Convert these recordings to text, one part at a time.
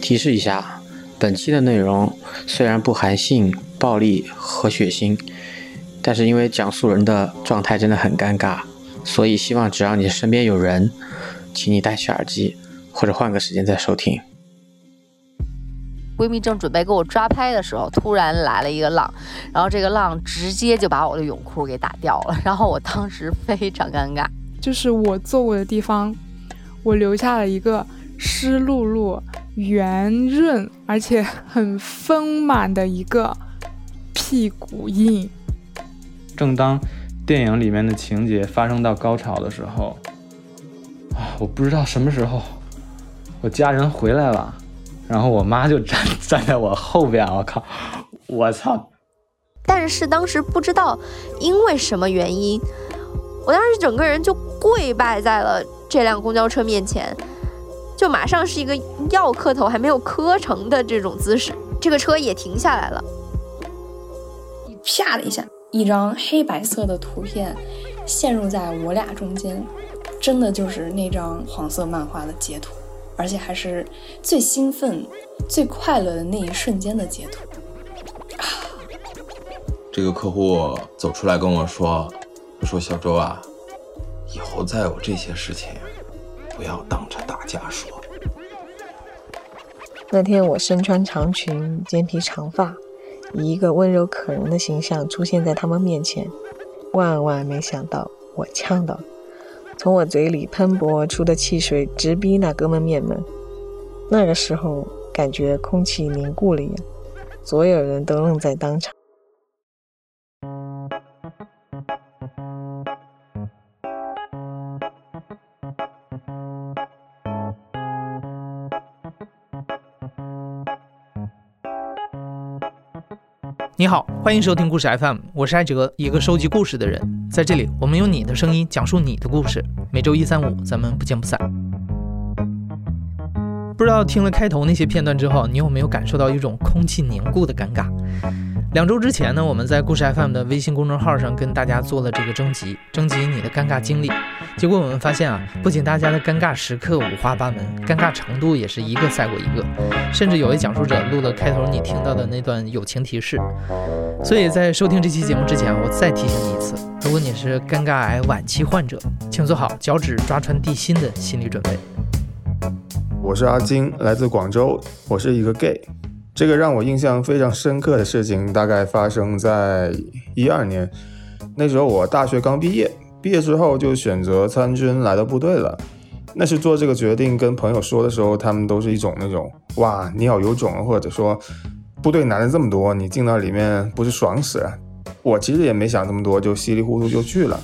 提示一下，本期的内容虽然不含性、暴力和血腥，但是因为讲述人的状态真的很尴尬，所以希望只要你身边有人，请你戴起耳机或者换个时间再收听。闺蜜正准备给我抓拍的时候，突然来了一个浪，然后这个浪直接就把我的泳裤给打掉了，然后我当时非常尴尬。就是我坐过的地方，我留下了一个湿漉漉、圆润而且很丰满的一个屁股印。正当电影里面的情节发生到高潮的时候，啊，我不知道什么时候我家人回来了。然后我妈就站 站在我后边，我靠，我操！但是当时不知道因为什么原因，我当时整个人就跪拜在了这辆公交车面前，就马上是一个要磕头还没有磕成的这种姿势。这个车也停下来了，啪的一下，一张黑白色的图片陷入在我俩中间，真的就是那张黄色漫画的截图。而且还是最兴奋、最快乐的那一瞬间的截图。啊！这个客户走出来跟我说：“说小周啊，以后再有这些事情，不要当着大家说。”那天我身穿长裙、肩披长发，以一个温柔可人的形象出现在他们面前，万万没想到我呛到。从我嘴里喷薄而出的汽水直逼那哥们面门，那个时候感觉空气凝固了一样，所有人都愣在当场。你好，欢迎收听故事 FM，我是艾哲，一个收集故事的人。在这里，我们用你的声音讲述你的故事。每周一、三、五，咱们不见不散。不知道听了开头那些片段之后，你有没有感受到一种空气凝固的尴尬？两周之前呢，我们在故事 FM 的微信公众号上跟大家做了这个征集，征集你的尴尬经历。结果我们发现啊，不仅大家的尴尬时刻五花八门，尴尬程度也是一个赛过一个，甚至有位讲述者录了开头你听到的那段友情提示。所以在收听这期节目之前，我再提醒你一次：如果你是尴尬癌晚期患者，请做好脚趾抓穿地心的心理准备。我是阿金，来自广州，我是一个 gay。这个让我印象非常深刻的事情，大概发生在一二年。那时候我大学刚毕业，毕业之后就选择参军来到部队了。那是做这个决定跟朋友说的时候，他们都是一种那种“哇，你好有种啊”，或者说“部队男的这么多，你进到里面不是爽死”。我其实也没想这么多，就稀里糊涂就去了。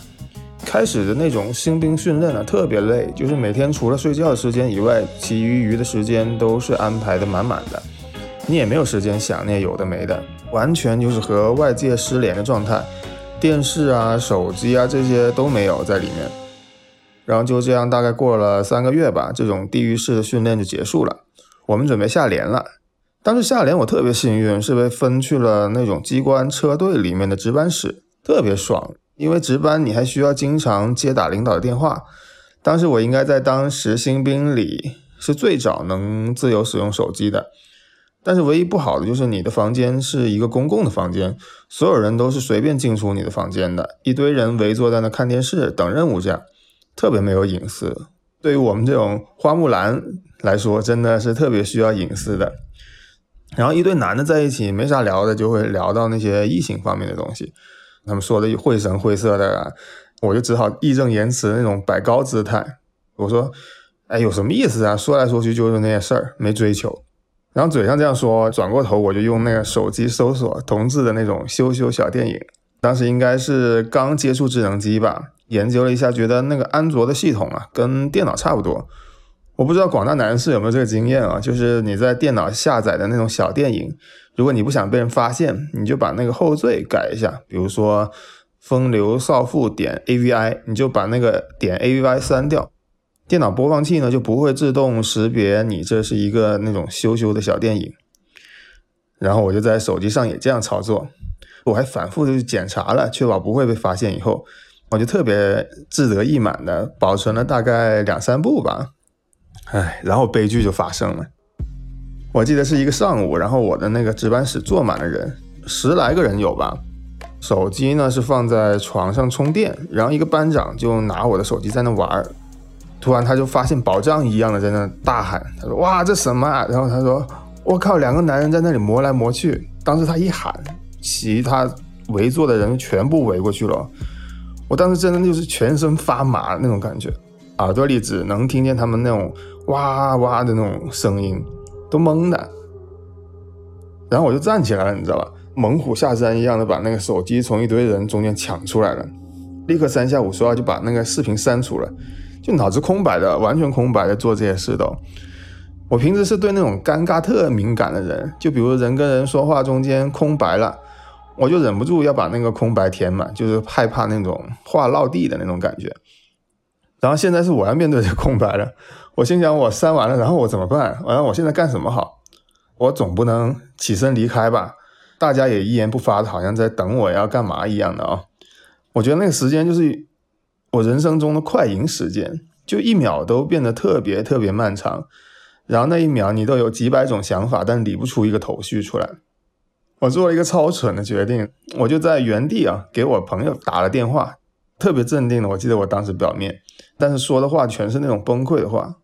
开始的那种新兵训练啊，特别累，就是每天除了睡觉的时间以外，其余余的时间都是安排的满满的。你也没有时间想那有的没的，完全就是和外界失联的状态，电视啊、手机啊这些都没有在里面。然后就这样，大概过了三个月吧，这种地狱式的训练就结束了。我们准备下连了。当时下连我特别幸运，是被分去了那种机关车队里面的值班室，特别爽。因为值班你还需要经常接打领导的电话。当时我应该在当时新兵里是最早能自由使用手机的。但是唯一不好的就是你的房间是一个公共的房间，所有人都是随便进出你的房间的，一堆人围坐在那看电视等任务，这样特别没有隐私。对于我们这种花木兰来说，真的是特别需要隐私的。然后一堆男的在一起没啥聊的，就会聊到那些异性方面的东西，他们说的绘声绘色的，我就只好义正言辞那种摆高姿态，我说：“哎，有什么意思啊？说来说去就是那些事儿，没追求。”然后嘴上这样说，转过头我就用那个手机搜索同志的那种羞羞小电影。当时应该是刚接触智能机吧，研究了一下，觉得那个安卓的系统啊，跟电脑差不多。我不知道广大男士有没有这个经验啊，就是你在电脑下载的那种小电影，如果你不想被人发现，你就把那个后缀改一下，比如说“风流少妇点 AVI”，你就把那个点 AVI 删掉。电脑播放器呢就不会自动识别你这是一个那种羞羞的小电影，然后我就在手机上也这样操作，我还反复的去检查了，确保不会被发现以后，我就特别志得意满的保存了大概两三部吧，唉，然后悲剧就发生了。我记得是一个上午，然后我的那个值班室坐满了人，十来个人有吧。手机呢是放在床上充电，然后一个班长就拿我的手机在那玩儿，突然他就发现宝藏一样的在那大喊，他说：“哇，这什么啊？”然后他说：“我靠，两个男人在那里磨来磨去。”当时他一喊，其他围坐的人全部围过去了。我当时真的就是全身发麻那种感觉，耳朵里只能听见他们那种哇哇的那种声音，都懵的。然后我就站起来了，你知道吧？猛虎下山一样的把那个手机从一堆人中间抢出来了，立刻三下五除二就把那个视频删除了，就脑子空白的，完全空白的做这些事都。我平时是对那种尴尬特敏感的人，就比如人跟人说话中间空白了，我就忍不住要把那个空白填满，就是害怕那种话落地的那种感觉。然后现在是我要面对这空白了，我心想我删完了，然后我怎么办？完了我现在干什么好？我总不能起身离开吧？大家也一言不发的，好像在等我要干嘛一样的啊！我觉得那个时间就是我人生中的快银时间，就一秒都变得特别特别漫长。然后那一秒你都有几百种想法，但理不出一个头绪出来。我做了一个超蠢的决定，我就在原地啊给我朋友打了电话，特别镇定的。我记得我当时表面，但是说的话全是那种崩溃的话。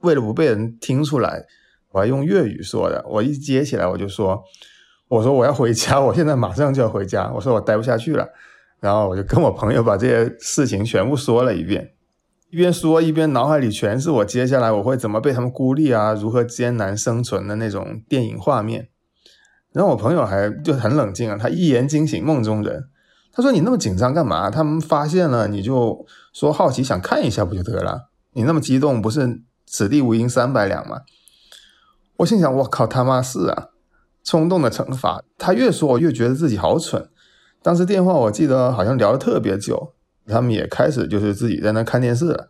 为了不被人听出来，我还用粤语说的。我一接起来我就说。我说我要回家，我现在马上就要回家。我说我待不下去了，然后我就跟我朋友把这些事情全部说了一遍，一边说一边脑海里全是我接下来我会怎么被他们孤立啊，如何艰难生存的那种电影画面。然后我朋友还就很冷静啊，他一言惊醒梦中人。他说你那么紧张干嘛？他们发现了你就说好奇想看一下不就得了？你那么激动不是此地无银三百两吗？我心想我靠他妈是啊。冲动的惩罚，他越说我越觉得自己好蠢。当时电话我记得好像聊了特别久，他们也开始就是自己在那看电视了。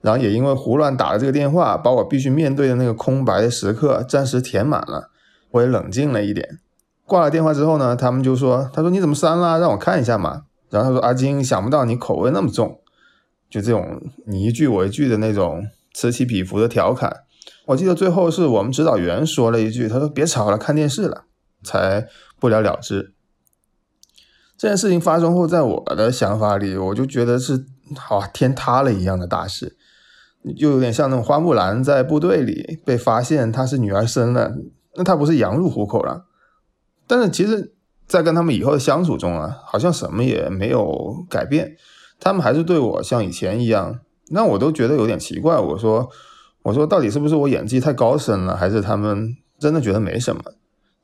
然后也因为胡乱打了这个电话，把我必须面对的那个空白的时刻暂时填满了，我也冷静了一点。挂了电话之后呢，他们就说：“他说你怎么删了？让我看一下嘛。”然后他说：“阿金，想不到你口味那么重，就这种你一句我一句的那种此起彼伏的调侃。”我记得最后是我们指导员说了一句：“他说别吵了，看电视了。”才不了了之。这件事情发生后，在我的想法里，我就觉得是好天塌了一样的大事，就有点像那种花木兰在部队里被发现她是女儿身了，那她不是羊入虎口了？但是其实，在跟他们以后的相处中啊，好像什么也没有改变，他们还是对我像以前一样，那我都觉得有点奇怪。我说。我说，到底是不是我演技太高深了，还是他们真的觉得没什么？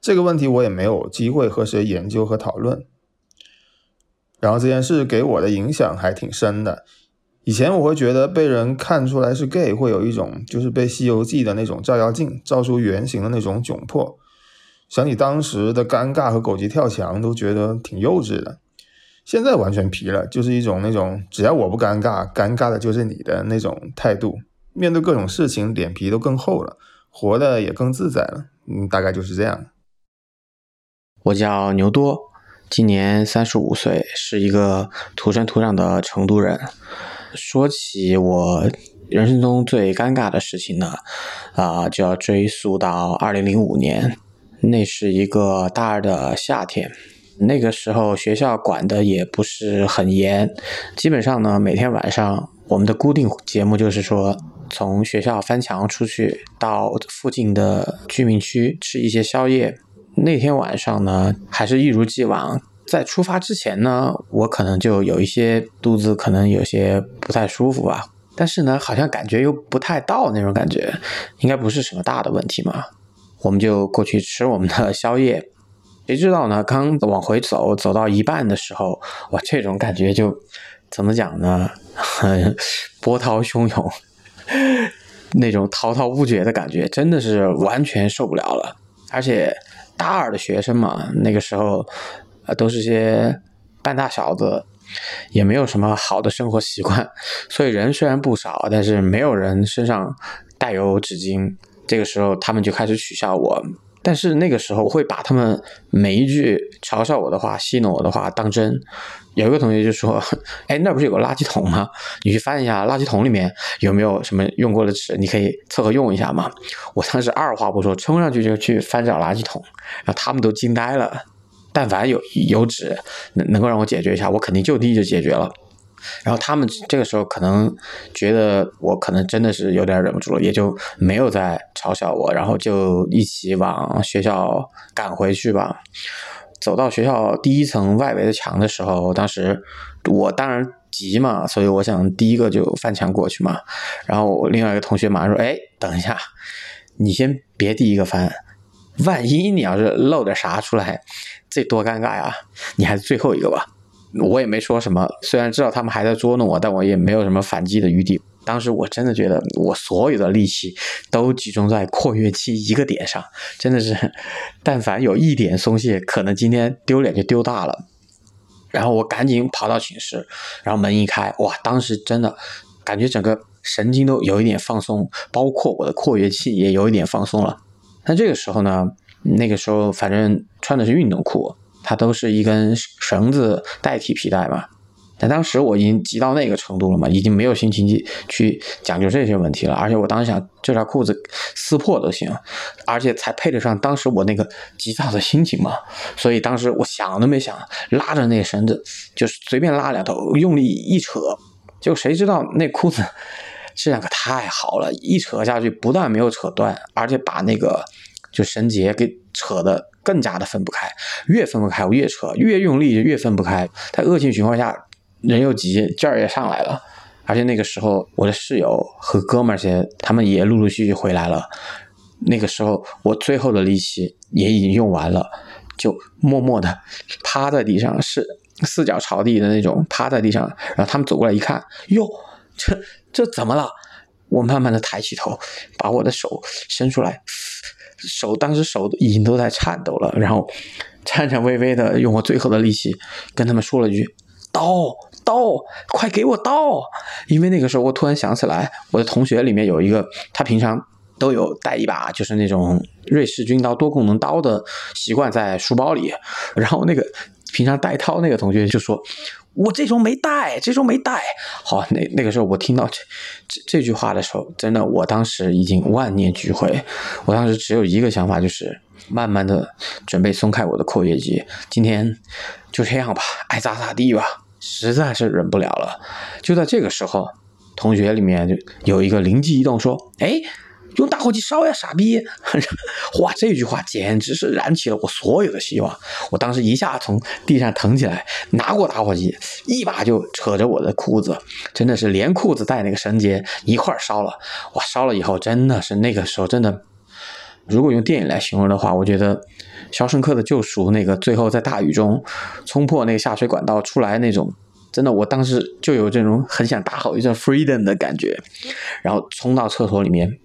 这个问题我也没有机会和谁研究和讨论。然后这件事给我的影响还挺深的。以前我会觉得被人看出来是 gay 会有一种就是被《西游记》的那种照妖镜照出原形的那种窘迫。想起当时的尴尬和狗急跳墙，都觉得挺幼稚的。现在完全皮了，就是一种那种只要我不尴尬，尴尬的就是你的那种态度。面对各种事情，脸皮都更厚了，活的也更自在了。嗯，大概就是这样。我叫牛多，今年三十五岁，是一个土生土长的成都人。说起我人生中最尴尬的事情呢，啊，就要追溯到二零零五年，那是一个大二的夏天。那个时候学校管的也不是很严，基本上呢，每天晚上我们的固定节目就是说。从学校翻墙出去，到附近的居民区吃一些宵夜。那天晚上呢，还是一如既往。在出发之前呢，我可能就有一些肚子，可能有些不太舒服吧。但是呢，好像感觉又不太到那种感觉，应该不是什么大的问题嘛。我们就过去吃我们的宵夜。谁知道呢？刚往回走，走到一半的时候，哇，这种感觉就怎么讲呢？波涛汹涌。那种滔滔不绝的感觉，真的是完全受不了了。而且大二的学生嘛，那个时候呃都是些半大小子，也没有什么好的生活习惯，所以人虽然不少，但是没有人身上带有纸巾。这个时候他们就开始取笑我，但是那个时候我会把他们每一句嘲笑我的话、戏弄我的话当真。有一个同学就说：“ 哎，那不是有个垃圾桶吗？你去翻一下垃圾桶里面有没有什么用过的纸，你可以凑合用一下嘛。”我当时二话不说，冲上去就去翻找垃圾桶，然后他们都惊呆了。但凡有有纸能能够让我解决一下，我肯定就地就解决了。然后他们这个时候可能觉得我可能真的是有点忍不住了，也就没有再嘲笑我，然后就一起往学校赶回去吧。走到学校第一层外围的墙的时候，当时我当然急嘛，所以我想第一个就翻墙过去嘛。然后我另外一个同学马上说：“哎，等一下，你先别第一个翻，万一你要是漏点啥出来，这多尴尬呀！你还是最后一个吧。”我也没说什么，虽然知道他们还在捉弄我，但我也没有什么反击的余地。当时我真的觉得我所有的力气都集中在括约肌一个点上，真的是，但凡有一点松懈，可能今天丢脸就丢大了。然后我赶紧跑到寝室，然后门一开，哇，当时真的感觉整个神经都有一点放松，包括我的括约肌也有一点放松了。那这个时候呢，那个时候反正穿的是运动裤。它都是一根绳子代替皮带嘛，但当时我已经急到那个程度了嘛，已经没有心情去去讲究这些问题了。而且我当时想，这条裤子撕破都行，而且才配得上当时我那个急躁的心情嘛。所以当时我想都没想，拉着那绳子，就是随便拉两头，用力一扯，就谁知道那裤子质量可太好了，一扯下去不但没有扯断，而且把那个就绳结给扯的。更加的分不开，越分不开我越扯，越用力就越分不开。在恶性循环下，人又急，劲儿也上来了。而且那个时候，我的室友和哥们儿些，他们也陆陆续续回来了。那个时候，我最后的力气也已经用完了，就默默的趴在地上，是四脚朝地的那种趴在地上。然后他们走过来一看，哟，这这怎么了？我慢慢的抬起头，把我的手伸出来。手当时手已经都在颤抖了，然后颤颤巍巍的用我最后的力气跟他们说了一句：“刀刀，快给我刀！”因为那个时候我突然想起来，我的同学里面有一个，他平常都有带一把就是那种瑞士军刀多功能刀的习惯在书包里，然后那个平常带套那个同学就说。我这时候没带，这时候没带。好，那那个时候我听到这这这句话的时候，真的，我当时已经万念俱灰。我当时只有一个想法，就是慢慢的准备松开我的括约肌。今天就这样吧，爱咋咋地吧。实在是忍不了了。就在这个时候，同学里面就有一个灵机一动，说：“哎。”用打火机烧呀，傻逼！哇，这句话简直是燃起了我所有的希望。我当时一下从地上腾起来，拿过打火机，一把就扯着我的裤子，真的是连裤子带那个绳结一块烧了。哇，烧了以后真的是那个时候真的，如果用电影来形容的话，我觉得《肖申克的救赎》那个最后在大雨中冲破那个下水管道出来那种，真的，我当时就有这种很想大吼一阵 “freedom” 的感觉，然后冲到厕所里面。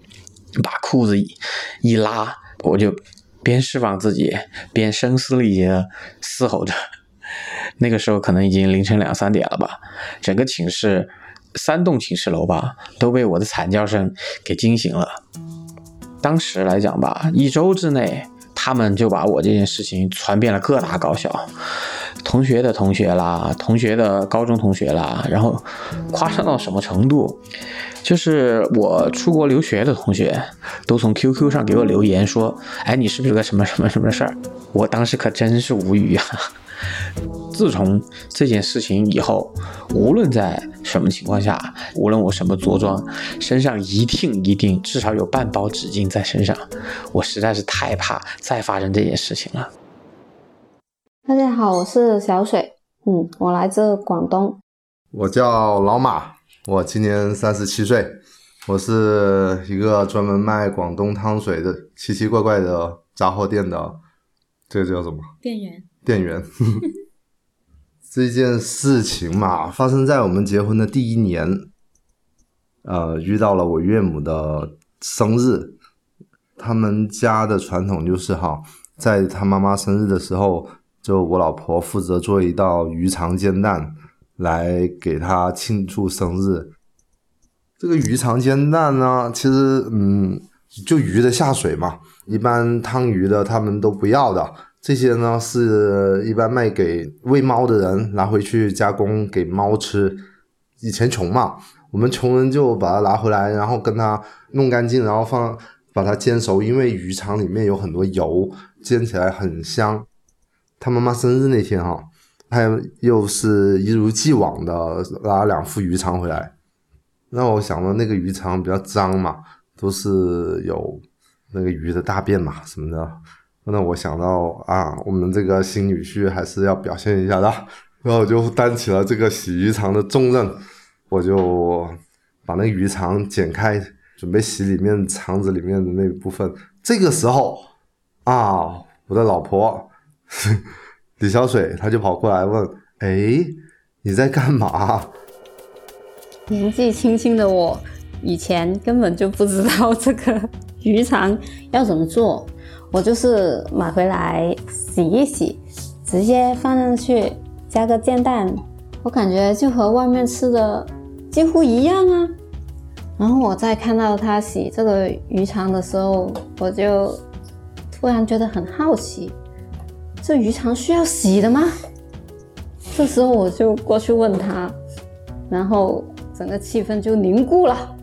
把裤子一一拉，我就边释放自己，边声嘶力竭的嘶吼着。那个时候可能已经凌晨两三点了吧，整个寝室三栋寝室楼吧都被我的惨叫声给惊醒了。当时来讲吧，一周之内，他们就把我这件事情传遍了各大高校。同学的同学啦，同学的高中同学啦，然后夸张到什么程度？就是我出国留学的同学都从 QQ 上给我留言说：“哎，你是不是个什么什么什么事儿？”我当时可真是无语啊！自从这件事情以后，无论在什么情况下，无论我什么着装，身上一定一定至少有半包纸巾在身上。我实在是太怕再发生这件事情了。大家好，我是小水，嗯，我来自广东。我叫老马，我今年三十七岁，我是一个专门卖广东汤水的奇奇怪怪的杂货店的，这个叫什么？店员。店员。这件事情嘛，发生在我们结婚的第一年，呃，遇到了我岳母的生日，他们家的传统就是哈，在他妈妈生日的时候。就我老婆负责做一道鱼肠煎蛋来给她庆祝生日。这个鱼肠煎蛋呢，其实嗯，就鱼的下水嘛，一般汤鱼的他们都不要的。这些呢是一般卖给喂猫的人拿回去加工给猫吃。以前穷嘛，我们穷人就把它拿回来，然后跟它弄干净，然后放把它煎熟，因为鱼肠里面有很多油，煎起来很香。他妈妈生日那天哈，他又是一如既往的拿两副鱼肠回来，让我想到那个鱼肠比较脏嘛，都是有那个鱼的大便嘛什么的，那我想到啊，我们这个新女婿还是要表现一下的，然后我就担起了这个洗鱼肠的重任，我就把那鱼肠剪开，准备洗里面肠子里面的那部分。这个时候啊，我的老婆。李小水，他就跑过来问：“哎，你在干嘛？”年纪轻轻的我，以前根本就不知道这个 鱼肠要怎么做，我就是买回来洗一洗，直接放上去，加个煎蛋，我感觉就和外面吃的几乎一样啊。然后我在看到他洗这个鱼肠的时候，我就突然觉得很好奇。这鱼肠需要洗的吗？这时候我就过去问他，然后整个气氛就凝固了。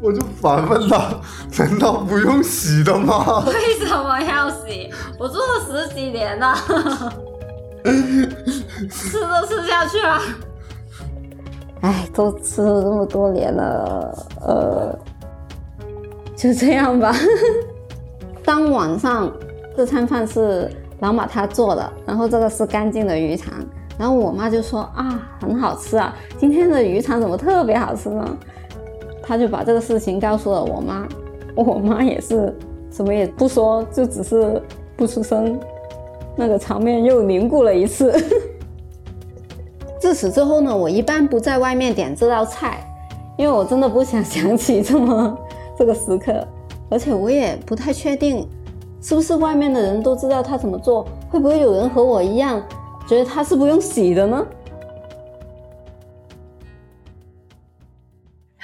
我就反问他：难道不用洗的吗？为什么要洗？我做了十几年了，吃都吃下去了。哎，都吃了这么多年了，呃，就这样吧。当晚上这餐饭是。老马他做的，然后这个是干净的鱼肠，然后我妈就说啊，很好吃啊，今天的鱼肠怎么特别好吃呢？他就把这个事情告诉了我妈，我妈也是什么也不说，就只是不出声，那个场面又凝固了一次。自此之后呢，我一般不在外面点这道菜，因为我真的不想想起这么这个时刻，而且我也不太确定。是不是外面的人都知道他怎么做？会不会有人和我一样觉得他是不用洗的呢？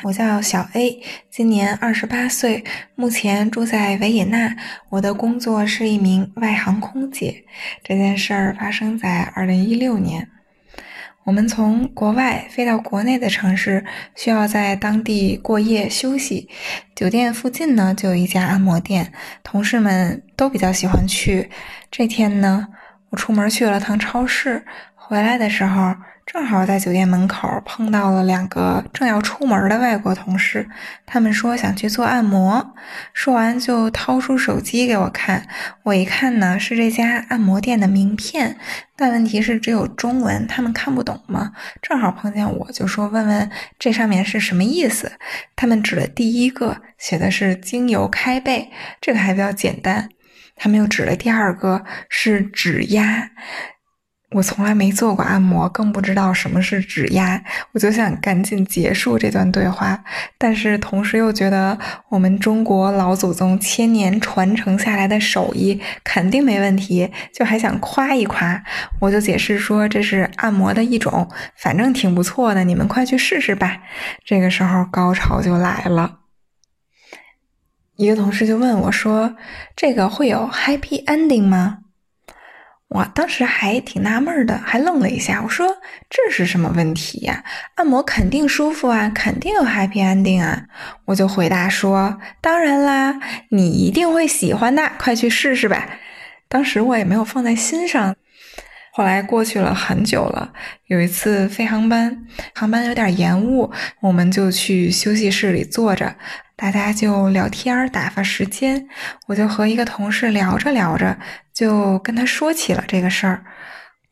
我叫小 A，今年二十八岁，目前住在维也纳。我的工作是一名外航空姐。这件事儿发生在二零一六年。我们从国外飞到国内的城市，需要在当地过夜休息。酒店附近呢，就有一家按摩店，同事们都比较喜欢去。这天呢，我出门去了趟超市，回来的时候。正好在酒店门口碰到了两个正要出门的外国同事，他们说想去做按摩，说完就掏出手机给我看。我一看呢，是这家按摩店的名片，但问题是只有中文，他们看不懂嘛。正好碰见我，就说问问这上面是什么意思。他们指了第一个，写的是精油开背，这个还比较简单。他们又指了第二个，是指压。我从来没做过按摩，更不知道什么是指压，我就想赶紧结束这段对话，但是同时又觉得我们中国老祖宗千年传承下来的手艺肯定没问题，就还想夸一夸，我就解释说这是按摩的一种，反正挺不错的，你们快去试试吧。这个时候高潮就来了，一个同事就问我说：“这个会有 happy ending 吗？”我当时还挺纳闷的，还愣了一下。我说：“这是什么问题呀？按摩肯定舒服啊，肯定有 happy ending 啊！”我就回答说：“当然啦，你一定会喜欢的，快去试试吧。”当时我也没有放在心上。后来过去了很久了，有一次飞航班，航班有点延误，我们就去休息室里坐着。大家就聊天打发时间，我就和一个同事聊着聊着，就跟他说起了这个事儿，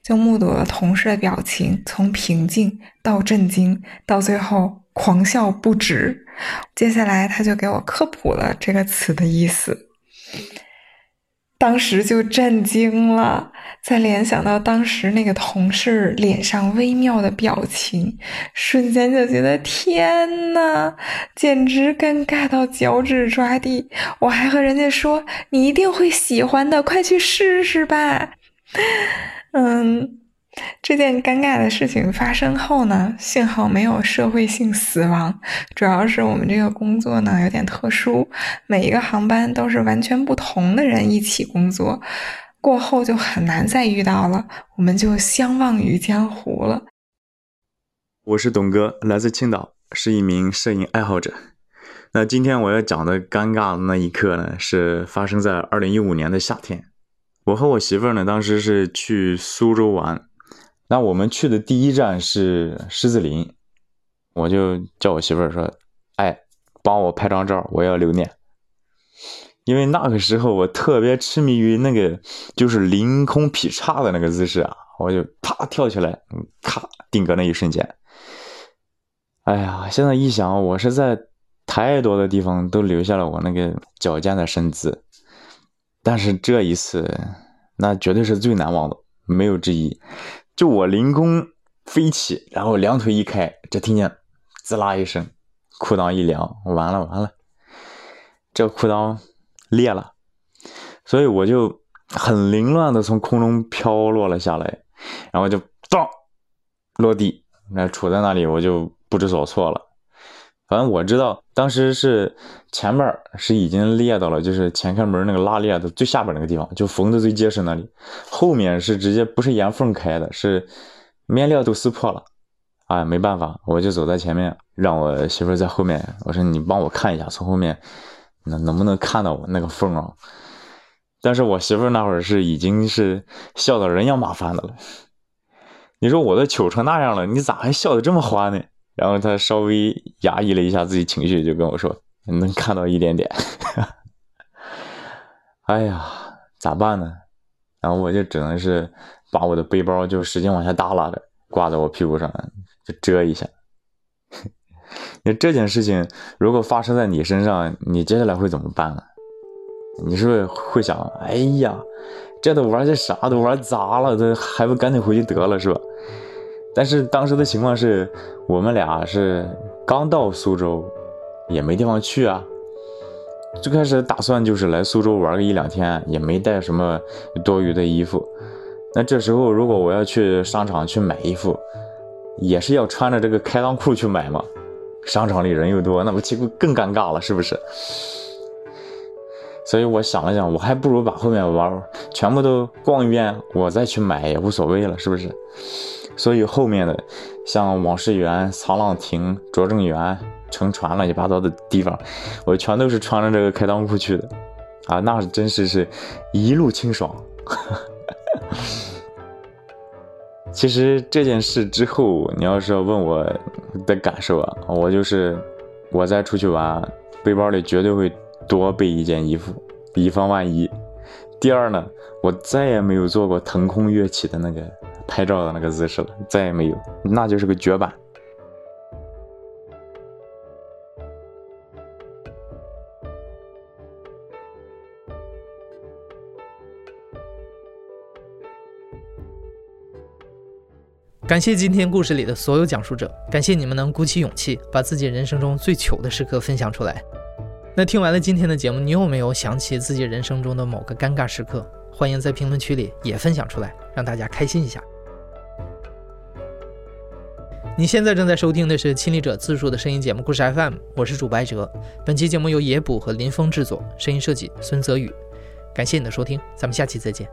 就目睹了同事的表情从平静到震惊，到最后狂笑不止。接下来他就给我科普了这个词的意思。当时就震惊了，再联想到当时那个同事脸上微妙的表情，瞬间就觉得天呐，简直尴尬到脚趾抓地。我还和人家说：“你一定会喜欢的，快去试试吧。”嗯，这件尴尬的事情发生后呢，幸好没有社会性死亡，主要是我们这个工作呢有点特殊，每一个航班都是完全不同的人一起工作，过后就很难再遇到了，我们就相忘于江湖了。我是董哥，来自青岛，是一名摄影爱好者。那今天我要讲的尴尬的那一刻呢，是发生在二零一五年的夏天。我和我媳妇儿呢，当时是去苏州玩。那我们去的第一站是狮子林，我就叫我媳妇儿说：“哎，帮我拍张照，我要留念。”因为那个时候我特别痴迷于那个就是凌空劈叉的那个姿势啊，我就啪跳起来，咔定格那一瞬间。哎呀，现在一想，我是在。太多的地方都留下了我那个矫健的身姿，但是这一次，那绝对是最难忘的，没有之一。就我凌空飞起，然后两腿一开，只听见滋啦一声，裤裆一凉，完了完了，这裤裆裂了，所以我就很凌乱的从空中飘落了下来，然后就咚落地，那杵在那里，我就不知所措了。反正我知道，当时是前面是已经裂到了，就是前开门那个拉链的最下边那个地方，就缝的最结实那里。后面是直接不是沿缝开的，是面料都撕破了。哎，没办法，我就走在前面，让我媳妇在后面。我说你帮我看一下，从后面能能不能看到我那个缝啊？但是我媳妇那会儿是已经是笑得人仰马翻的了。你说我都糗成那样了，你咋还笑得这么欢呢？然后她稍微压抑了一下自己情绪，就跟我说：“能看到一点点。”哎呀，咋办呢？然后我就只能是把我的背包就使劲往下耷拉着，挂在我屁股上，就遮一下。那这件事情如果发生在你身上，你接下来会怎么办呢？你是不是会想：“哎呀，这都玩这啥都玩砸了，这还不赶紧回去得了，是吧？”但是当时的情况是我们俩是刚到苏州，也没地方去啊。最开始打算就是来苏州玩个一两天，也没带什么多余的衣服。那这时候如果我要去商场去买衣服，也是要穿着这个开裆裤去买嘛。商场里人又多，那不岂不更尴尬了？是不是？所以我想了想，我还不如把后面玩全部都逛一遍，我再去买也无所谓了，是不是？所以后面的像往事园、沧浪亭、拙政园、乘船乱七八糟的地方，我全都是穿着这个开裆裤去的，啊，那真是是一路清爽。其实这件事之后，你要是要问我的感受啊，我就是我再出去玩，背包里绝对会多备一件衣服，以防万一。第二呢，我再也没有做过腾空跃起的那个。拍照的那个姿势了，再也没有，那就是个绝版。感谢今天故事里的所有讲述者，感谢你们能鼓起勇气把自己人生中最糗的时刻分享出来。那听完了今天的节目，你有没有想起自己人生中的某个尴尬时刻？欢迎在评论区里也分享出来，让大家开心一下。你现在正在收听的是亲历者自述的声音节目故事 FM，我是主白哲。本期节目由野捕和林峰制作，声音设计孙泽宇。感谢你的收听，咱们下期再见。